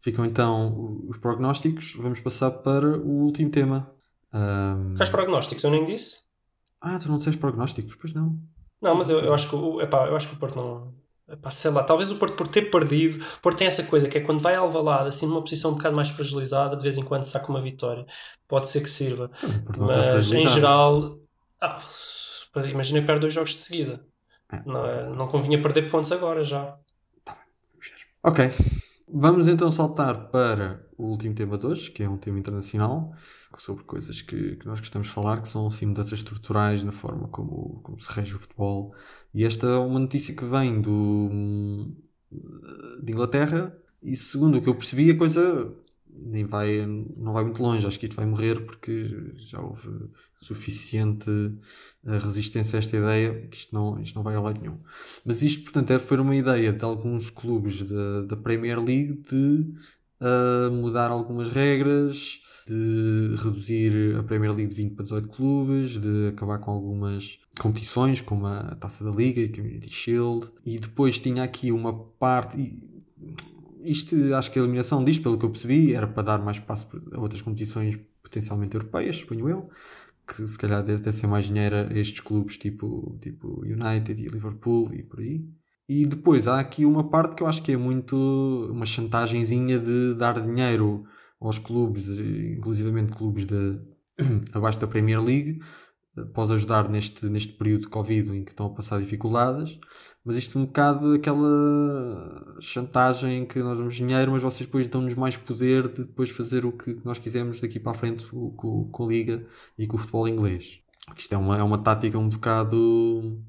Ficam então os prognósticos. Vamos passar para o último tema. Ahm, Quais prognósticos? Eu nem disse. Ah, tu não disseste prognósticos? Pois não. Não, mas eu, eu acho que o, epá, eu acho que o Porto não. Epá, sei lá, talvez o Porto por ter perdido, o Porto tem essa coisa que é quando vai ao Alvalade, assim numa posição um bocado mais fragilizada, de vez em quando saca uma vitória. Pode ser que sirva. Está Mas em geral, ah, imagina que perde dois jogos de seguida. Ah, Não, é- não convinha perder pontos agora já. Ok. Vamos então saltar para o último tema de hoje, que é um tema internacional, sobre coisas que, que nós gostamos de falar, que são assim mudanças estruturais na forma como, como se rege o futebol. E esta é uma notícia que vem do, de Inglaterra, e segundo o que eu percebi, a coisa nem vai, não vai muito longe. Acho que isto vai morrer porque já houve suficiente eh, resistência a esta ideia que isto não, isto não vai a lado nenhum. Mas isto, portanto, foi uma ideia de alguns clubes da, da Premier League de ah, mudar algumas regras, de reduzir a Premier League de 20 para 18 clubes, de acabar com algumas competições, como a Taça da Liga e Community Shield. E depois tinha aqui uma parte. Isto, acho que a eliminação disto, pelo que eu percebi, era para dar mais espaço a outras competições potencialmente europeias, suponho eu que se calhar deve ter ser mais dinheiro a estes clubes tipo, tipo United e Liverpool e por aí. E depois há aqui uma parte que eu acho que é muito uma chantagenzinha de dar dinheiro aos clubes, inclusivamente clubes de, abaixo da Premier League, após ajudar neste, neste período de Covid em que estão a passar dificuldades. Mas isto é um bocado aquela chantagem em que nós damos dinheiro, mas vocês depois dão-nos mais poder de depois fazer o que nós quisermos daqui para a frente com, com, a Liga e com o futebol inglês. Isto é uma, é uma tática um bocado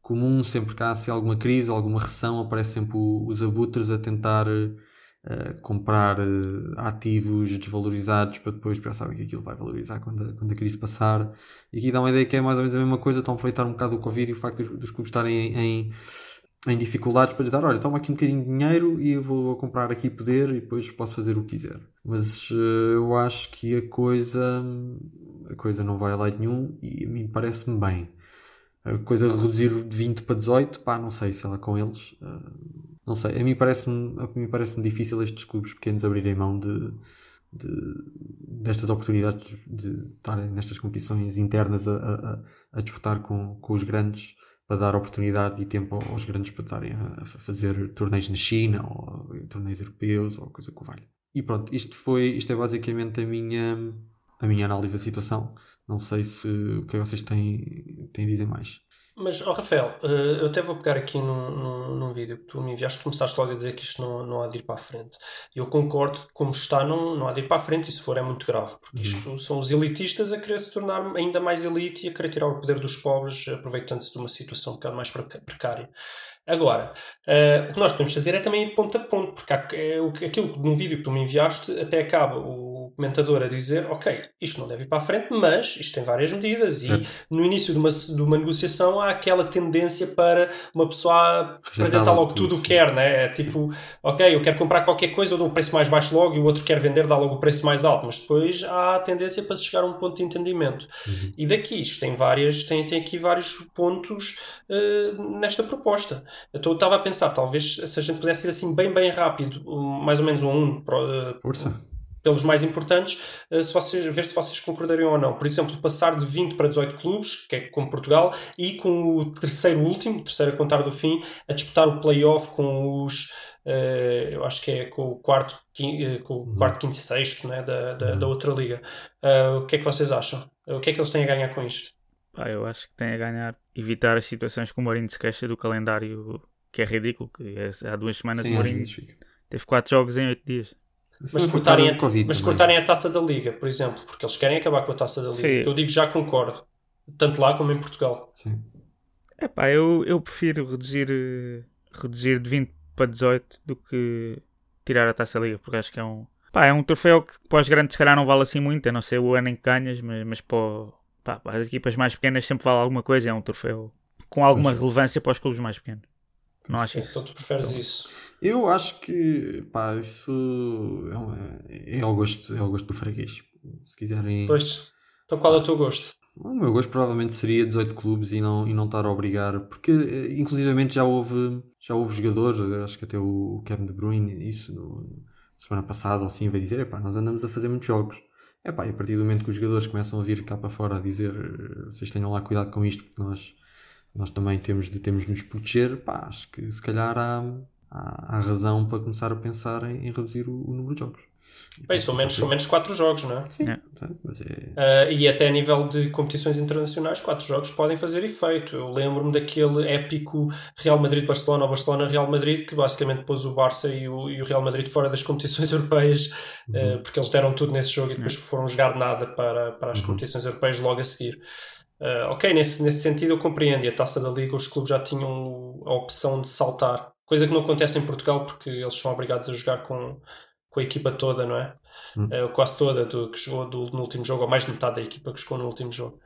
comum, sempre que há assim, alguma crise, alguma recessão, aparecem sempre os abutres a tentar eh, comprar eh, ativos desvalorizados para depois pensarem que aquilo vai valorizar quando a, quando a crise passar. E aqui dá uma ideia que é mais ou menos a mesma coisa, estão a aproveitar um bocado o Covid e o facto dos, dos clubes estarem em, em, em dificuldades para dizer, olha, toma aqui um bocadinho de dinheiro e eu vou comprar aqui poder e depois posso fazer o que quiser. Mas eh, eu acho que a coisa, a coisa não vai a lado nenhum e a mim parece-me bem. A coisa reduzir de 20 para 18, pá, não sei se ela com eles. Não sei, a mim parece-me a mim parece difícil estes clubes pequenos abrirem mão de, de- destas oportunidades de estarem nestas competições internas a, a, a- disputar com, com os grandes para dar oportunidade e tempo aos grandes para estarem a, a fazer torneios na China ou torneios europeus ou coisa que valha. E pronto, isto foi, isto é basicamente a minha a minha análise da situação. Não sei se o que é vocês têm, têm a dizer mais. Mas, oh Rafael, eh, eu até vou pegar aqui num, num, num vídeo que tu me enviaste, começaste logo a dizer que isto não, não há de ir para a frente. Eu concordo, como está, não, não há de ir para a frente, e se for é muito grave, porque isto são os elitistas a querer se tornar ainda mais elite e a querer tirar o poder dos pobres, aproveitando-se de uma situação um bocado mais precária. Agora, eh, o que nós podemos fazer é também ir ponto a ponto, porque há, é, aquilo num vídeo que tu me enviaste até acaba o comentador a dizer, ok, isto não deve ir para a frente, mas isto tem várias medidas Certo. e no início de uma, de uma negociação há aquela tendência para uma pessoa apresentar logo tudo o que sim. quer, né? É tipo, ok, eu quero comprar qualquer coisa, eu dou um preço mais baixo logo e o outro quer vender, dá logo o preço mais alto, mas depois há a tendência para se chegar a um ponto de entendimento. E daqui, isto tem várias, tem, tem aqui vários pontos eh, nesta proposta. Então eu estava a pensar, talvez se a gente pudesse ir assim bem, bem rápido, um, mais ou menos um a um, eh, Força. Pelos mais importantes, eh, se vocês, ver se vocês concordariam ou não. Por exemplo, passar de 20 para 18 clubes, que é como Portugal, e com o terceiro último, terceiro a contar do fim, a disputar o playoff com os. eh, eu acho que é com o quarto, quin- eh, com o quarto quinto e sexto né, da, da, da outra liga. Ah, o que é que vocês acham? O que é que eles têm a ganhar com isto? Pá, eu acho que tem a ganhar evitar as situações que o Mourinho se queixa do calendário, que é ridículo, que é- há duas semanas Sim, o às Mourinho teve quatro jogos em oito dias. Mas cortarem, a, Covid mas também. cortarem a taça da liga, por exemplo, porque eles querem acabar com a taça da liga. Sim. Eu digo já concordo, tanto lá como em Portugal. Sim. É pá, eu, eu prefiro reduzir, eh, reduzir de 20 para 18 do que tirar a taça da liga, porque acho que é um. Pá, é um troféu que para os grandes se calhar não vale assim muito, a não ser o ano em que ganhas, mas, mas para, o- pá, para as equipas mais pequenas sempre vale alguma coisa, é um troféu com alguma Pois é. relevância para os clubes mais pequenos. Não acho isso. Então tu preferes isso. Eu acho que pá, isso é, uma- é ao gosto, é ao gosto do freguês. Se quiserem. Pois. Então qual é o teu gosto? O meu gosto provavelmente seria 18 clubes e não, e não estar a obrigar, porque eh, inclusivamente já houve, já houve jogadores, acho que até o Kevin De Bruyne, isso no, semana passada ou assim, veio dizer: epá, nós andamos a fazer muitos jogos. Epá, e a partir do momento que os jogadores começam a vir cá para fora a dizer eh, vocês tenham lá cuidado com isto, porque nós, nós também temos de, temos de nos proteger, pá, acho que se calhar há, há, há razão para começar a pensar em, em reduzir o, o número de jogos. Bem, são menos, são menos 4 jogos, não é? Sim, É. é. Ah, e até a nível de competições internacionais, 4 jogos podem fazer efeito. Eu lembro-me daquele épico Real Madrid-Barcelona ou Barcelona-Real Madrid, que basicamente pôs o Barça e o, e o Real Madrid fora das competições europeias, ah, porque eles deram tudo nesse jogo e depois foram jogar nada para, para as Uhum. competições europeias logo a seguir. Ah, ok, nesse, nesse sentido eu compreendo. E a taça da Liga, os clubes já tinham a opção de saltar, coisa que não acontece em Portugal porque eles são obrigados a jogar com, com a equipa toda, não é? Hum. Eh, quase toda do, que jogou do- no último jogo, ou mais de metade da equipa que jogou no último jogo.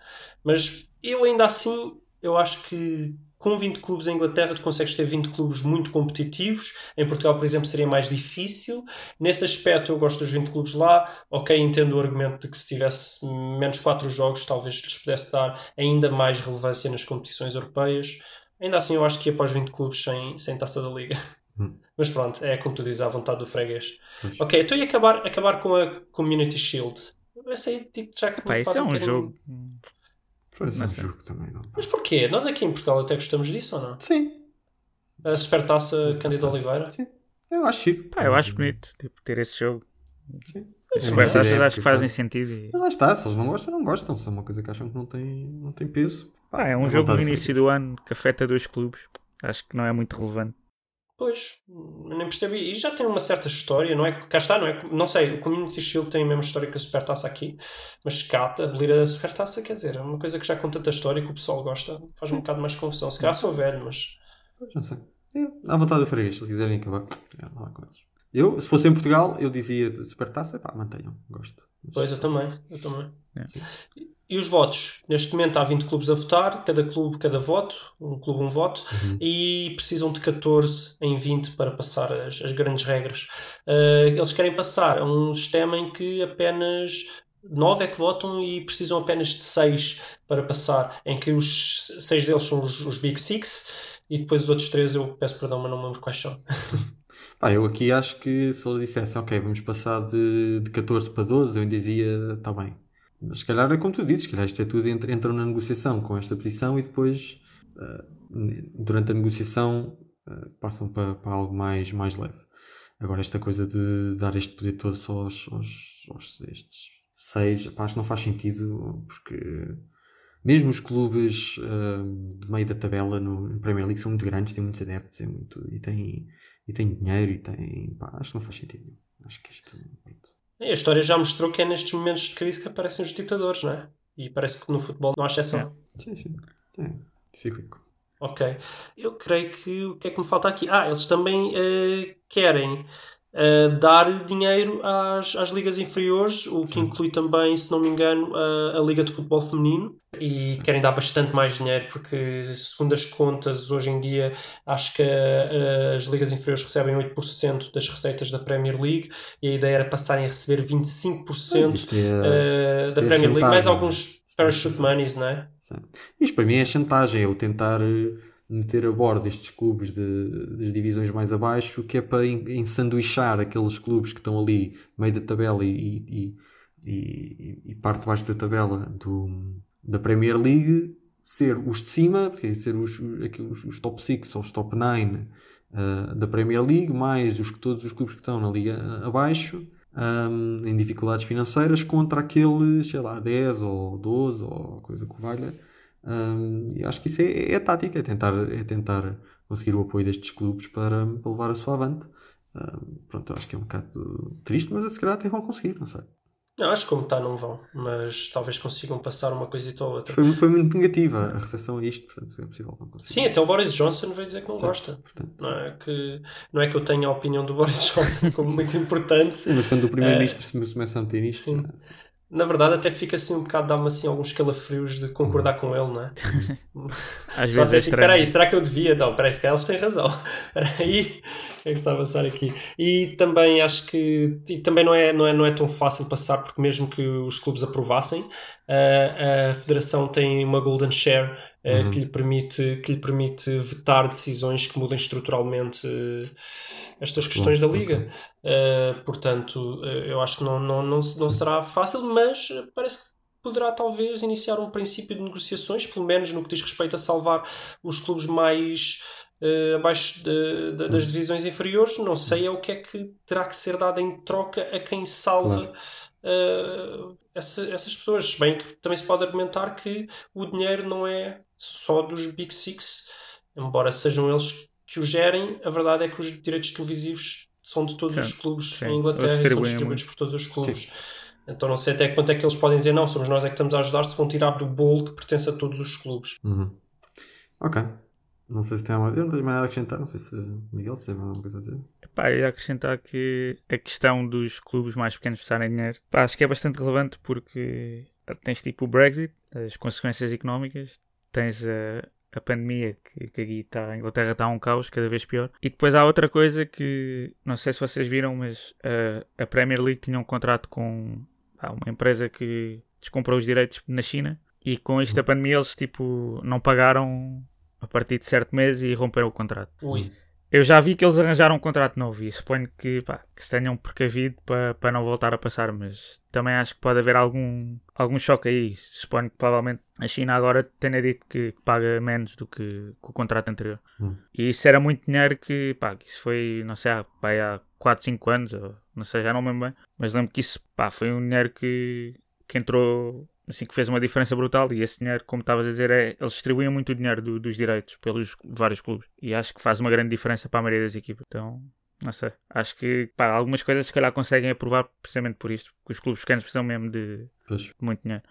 Mas eu ainda assim, eu acho que com 20 clubes em Inglaterra tu consegues ter 20 clubes muito competitivos. Em Portugal, por exemplo, seria mais difícil. Nesse aspecto eu gosto dos 20 clubes lá. Ok, entendo o argumento de que se tivesse menos 4 jogos talvez lhes pudesse dar ainda mais relevância nas competições europeias. Ainda assim eu acho que ia para os 20 clubes sem, sem taça da liga. Hum. Mas pronto, é como tu dizes, à vontade do freguês. Pois. Ok, então ia acabar, acabar com a Community Shield. Essa aí digo já que Pá, me isso faz é um bocadinho- jogo. Foi um jogo também, não. Mas porquê? Nós aqui em Portugal até gostamos disso ou não? Sim. A Supertaça Cândido Oliveira? Sim. Eu acho. Pá, eu acho bonito tipo, ter esse jogo. Sim. As É, supertaças é, acho que fazem sentido. e- Mas lá está, se eles não gostam, não gostam. Se é uma coisa que acham que não tem, não tem peso. Pá, é um jogo no início do ano que afeta dois clubes. Acho que não é muito relevante. Pois, nem percebi. E já tem uma certa história, não é? Cá está, não é? Não sei, o Community Shield tem a mesma história que a Supertaça aqui, mas cá, abolir a Supertaça, quer dizer, é uma coisa que já com tanta história que o pessoal gosta, faz um bocado mais confusão. Se calhar sou velho, mas. Pois, Não sei. É, à vontade do freguês, se eles quiserem acabar. É, lá com eles. Eu, se fosse em Portugal, eu dizia de supertaça, pá, mantenham, gosto. Pois, eu também, eu também. É. E- E os votos? Neste momento há 20 clubes a votar, cada clube, cada voto, um clube, um voto, Uhum. e precisam de 14 em 20 para passar as, as grandes regras. Uh, eles querem passar a um sistema em que apenas 9 é que votam e precisam apenas de 6 para passar, em que os 6 deles são os, os Big Six e depois os outros 3 eu peço perdão, mas não me lembro quais são. Pá, eu aqui acho que se eles dissessem, ok, vamos passar de, de 14 para 12, eu ainda dizia, está bem. Mas se calhar é como tu dizes, se calhar isto é tudo, entra- entram na negociação com esta posição e depois, ah, durante a negociação, ah, passam para, para algo mais, mais leve. Agora, esta coisa de dar este poder todo só aos, aos, aos estes 6, pá, acho que não faz sentido porque mesmo os clubes hum, do meio da tabela no, no Premier League são muito grandes, têm muitos adeptos é muito, e, têm, e têm dinheiro e têm. Pá, acho que não faz sentido. Acho que isto. E a história já mostrou que é nestes momentos de crise que aparecem os ditadores, não é? E parece que no futebol não há exceção. Sim, sim. É, cíclico. Ok. Eu creio que o que é que me falta aqui? Ah, eles também eh, querem eh, dar dinheiro às, às ligas inferiores, o que inclui também, se não me engano, a, a Liga de Futebol Feminino. E querem dar bastante mais dinheiro, porque, segundo as contas, hoje em dia, acho que eh, as ligas inferiores recebem 8% das receitas da Premier League e a ideia era passarem a receber 25% Isto é- isto da é Premier League, mais alguns parachute monies, não é? Sim. Isto para mim é chantagem, é o tentar eh, meter a bordo estes clubes de, das divisões mais abaixo, que é para en- ensanduichar aqueles clubes que estão ali, meio da tabela e, e, e, e parte de baixo da tabela do, da Premier League, ser os de cima, quer dizer, ser os, os, os- top 6 ou os top 9 eh, da Premier League, mais os, todos os clubes que estão na liga eh, abaixo, hum, em dificuldades financeiras, contra aqueles, sei lá, 10 ou 12 ou coisa que valha. Hum, e acho que isso é, é a tática, é tentar, é tentar conseguir o apoio destes clubes para, para levar a sua avante. Hum, pronto, eu acho que é um bocado triste, mas se calhar até vão conseguir, não sei. Não, acho que como está não vão, mas talvez consigam passar uma coisita ou outra. Foi, foi muito negativa a recepção a isto, portanto é possível não consiga. Sim, até o Boris Johnson veio dizer que não Sim, gosta. portanto, Não é, que, não é que eu tenha a opinião do Boris Johnson como muito importante. Sim, mas quando o Primeiro-Ministro se começa a meter nisto, Sim. eh, sim. Na verdade, até fica assim um bocado, dá-me assim alguns calafrios de concordar com ele, não é? Às Só vezes é estranho. peraí, será que eu devia? Não, peraí, se calhar eles têm razão. Peraí, o que é que está a passar aqui? E também acho que e também não é, não, é, não é tão fácil passar, porque mesmo que os clubes aprovassem, a, a Federação tem uma Golden Share eh, Uhum. que, lhe permite, que lhe permite vetar decisões que mudem estruturalmente eh, estas questões da. Liga. Eh, portanto, eh, eu acho que não, não, não, não será fácil, mas eh, parece que poderá talvez iniciar um princípio de negociações, pelo menos no que diz respeito a salvar os clubes mais eh, abaixo de- de- das divisões inferiores. Não sei é o que é que terá que ser dado em troca a quem salva eh, essa- essas pessoas. Se Bem que também se pode argumentar que o dinheiro não é só dos Big Six, embora sejam eles que o gerem, a verdade é que os direitos televisivos são de todos Sim, os clubes sim. em Inglaterra e são distribuídos muito. por todos os clubes. Então não sei até que ponto é que eles podem dizer não, somos nós é que estamos a ajudar se vão tirar do bolo que pertence a todos os clubes. Uhum. Ok. Não sei se tem uma... Eu não tenho mais nada a acrescentar, não sei se Miguel se tem mais alguma coisa a dizer. Pá, eu ia acrescentar que a questão dos clubes mais pequenos precisarem de dinheiro, pá, acho que é bastante relevante porque tens tipo o Brexit, as consequências económicas, tens a, a pandemia que, que aqui está, a Inglaterra está um caos cada vez pior. E depois há outra coisa que não sei se vocês viram, mas a, a Premier League tinha um contrato com pá, uma empresa que descomprou os direitos na China e com isto da pandemia eles tipo não pagaram a partir de certo mês e romperam o contrato. Ui. Eu já vi que eles arranjaram um contrato novo e suponho que, pá, que se tenham precavido para para não voltar a passar, mas também acho que pode haver algum, algum choque aí. Suponho que provavelmente a China agora tenha dito que paga menos do que, que o contrato anterior. Hum. E isso era muito dinheiro que, pá, isso foi, não sei, há, pá, há 4, 5 anos, ou, não sei, já não me lembro bem, mas lembro que isso, pá, foi um dinheiro que, que entrou, assim, que fez uma diferença brutal e esse dinheiro, como estavas a dizer, é, eles distribuíam muito o dinheiro do- dos direitos pelos vários clubes e acho que faz uma grande diferença para a maioria das equipas. Então, não sei, acho que, pá, algumas coisas se calhar conseguem aprovar precisamente por isto, porque os clubes pequenos precisam mesmo de Pois. muito dinheiro.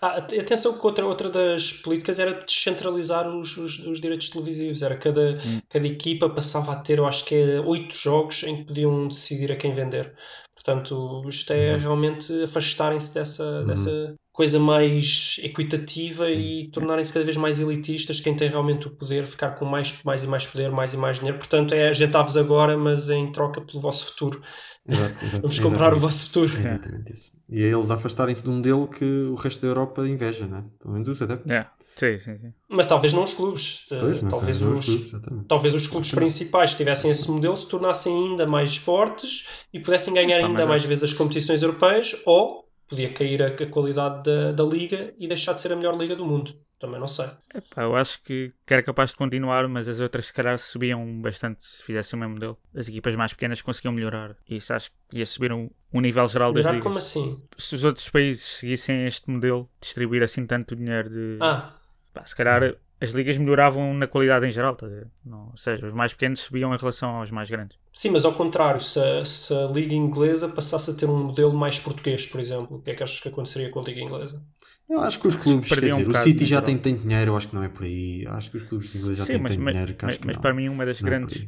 Ah, at- atenção que outra, outra das políticas era descentralizar os, os, os direitos televisivos. Era cada, cada equipa passava a ter, eu acho que é oito jogos em que podiam decidir a quem vender. Portanto, isto é realmente afastarem-se dessa, dessa coisa mais equitativa e tornarem-se cada vez mais elitistas. Quem tem realmente o poder, ficar com mais, mais e mais poder, mais e mais dinheiro. Portanto, é agentar-vos agora, mas em troca pelo vosso futuro. Exato, exato. Vamos comprar o Exatamente. vosso futuro. É exatamente isso. E é eles afastarem-se de um modelo que o resto da Europa inveja, né? Pelo menos os adeptos. É, sim, sim, sim. Mas talvez não os clubes. Pois, não talvez os, os clubes, talvez os clubes principais tivessem esse modelo, se tornassem ainda mais fortes e pudessem ganhar Pá, ainda mais vezes as competições europeias ou podia cair a, a qualidade da, da liga e deixar de ser a melhor liga do mundo. Também não sei. Epá, eu acho que, que era capaz de continuar, mas as outras se calhar subiam bastante se fizessem o mesmo modelo. As equipas mais pequenas conseguiam melhorar. E isso acho que ia subir um, um nível geral das Melhorar ligas. como assim? Se os outros países seguissem este modelo, distribuir assim tanto dinheiro de. Ah, Pá, se calhar as ligas melhoravam na qualidade em geral, tá a? Não, ou seja, os mais pequenos subiam em relação aos mais grandes. sim, mas ao contrário, se a, se a Liga Inglesa passasse a ter um modelo mais português, por exemplo, o que é que achas que aconteceria com a Liga Inglesa? Eu acho que os clubes, quer perdiam um dizer, o City já tem tanto dinheiro, eu acho que não é por aí. Acho que os clubes ingleses já têm mas, dinheiro mas, acho que mas não. para mim uma das Não é grandes,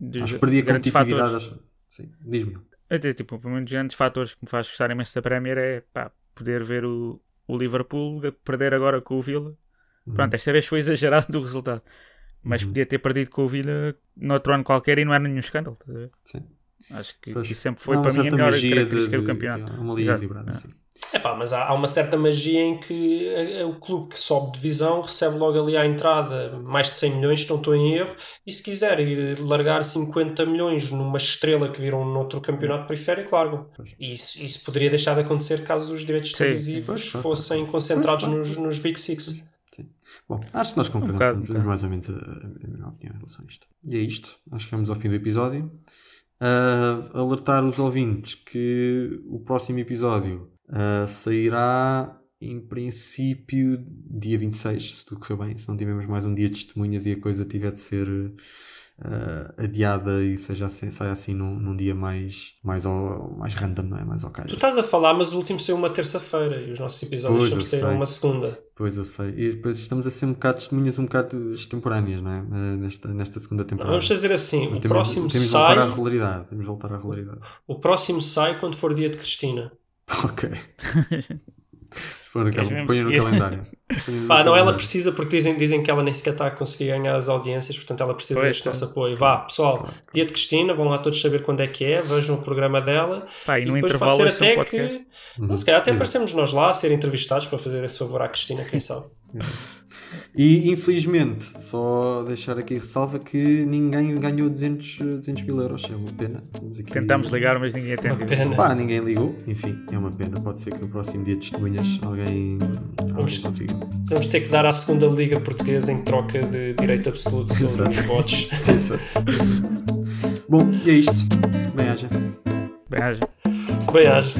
dos Acho que perdia grandes competitividade. fatores, acho- Sim, diz-me. até, tipo, para mim um dos grandes fatores que me faz gostar imenso da Premier é pá, poder ver o, o Liverpool perder agora com o Villa. Pronto, esta vez foi exagerado o resultado. Mas Uhum. podia ter perdido com o Villa noutro ano qualquer e não era nenhum escândalo. a ver? Sim. Acho que, Pois. isso sempre foi para mim a melhor magia característica de- do de- campeonato. É uma liga equilibrada, É. sim. É pá, mas há, há uma certa magia em que é, é o clube que sobe de divisão recebe logo ali à entrada mais de 100 milhões, se não estou em erro, e se quiser ir largar 50 milhões numa estrela que viram noutro campeonato periférico, largam. E isso, isso poderia deixar de acontecer caso os direitos televisivos fossem concentrados Pois, nos, pois. nos Big Six. Bom, acho que nós concordamos bocado, um temos bocado. mais ou menos a, a minha opinião em relação a isto. E é isto. Acho que chegamos ao fim do episódio. Ah, alertar os ouvintes que o próximo episódio ah, sairá em princípio dia 26, se tudo correr bem. Se não tivermos mais um dia de testemunhas e a coisa tiver de ser ah, adiada e seja assim, saia assim num, num dia mais, mais, ao, mais random, não é? Mais ao Tu estás a falar, mas o último saiu uma terça-feira e os nossos episódios Pois, sempre saíram uma segunda. Pois eu sei. E depois estamos a ser um bocado testemunhas um bocado extemporâneas, não é? Ah, Nesta, nesta segunda temporada. Vamos fazer assim: o Temos- próximo temos de voltar à sai. regularidade. Temos de voltar à regularidade. O próximo sai quando for dia de Cristina. Ok. Põe no, ponha calendário. Pá, não, ela precisa porque dizem, dizem que ela nem sequer está a conseguir ganhar as audiências, portanto ela precisa Pois, deste nosso apoio. Vá, pessoal, Claro, dia de Cristina, vão lá todos saber quando é que é, vejam o programa dela. Pá, e no depois intervalo pode ser um até podcast. que. Uhum. Não, se calhar até Exato. aparecemos nós lá a ser entrevistados para fazer esse favor à Cristina, quem sabe. E infelizmente, só deixar aqui ressalva que ninguém ganhou 200, 200 mil euros. É uma pena. Aqui- Tentámos ligar, mas ninguém Uma atendeu. pena. Pá, ninguém ligou. Enfim, é uma pena. Pode ser que no próximo dia de testemunhas alguém, alguém Vamos- consiga. Vamos ter que dar à segunda Liga Portuguesa em troca de direito absoluto sobre os votos. Bom, e é isto. Bem-aja. Bem, haja. Bem, haja.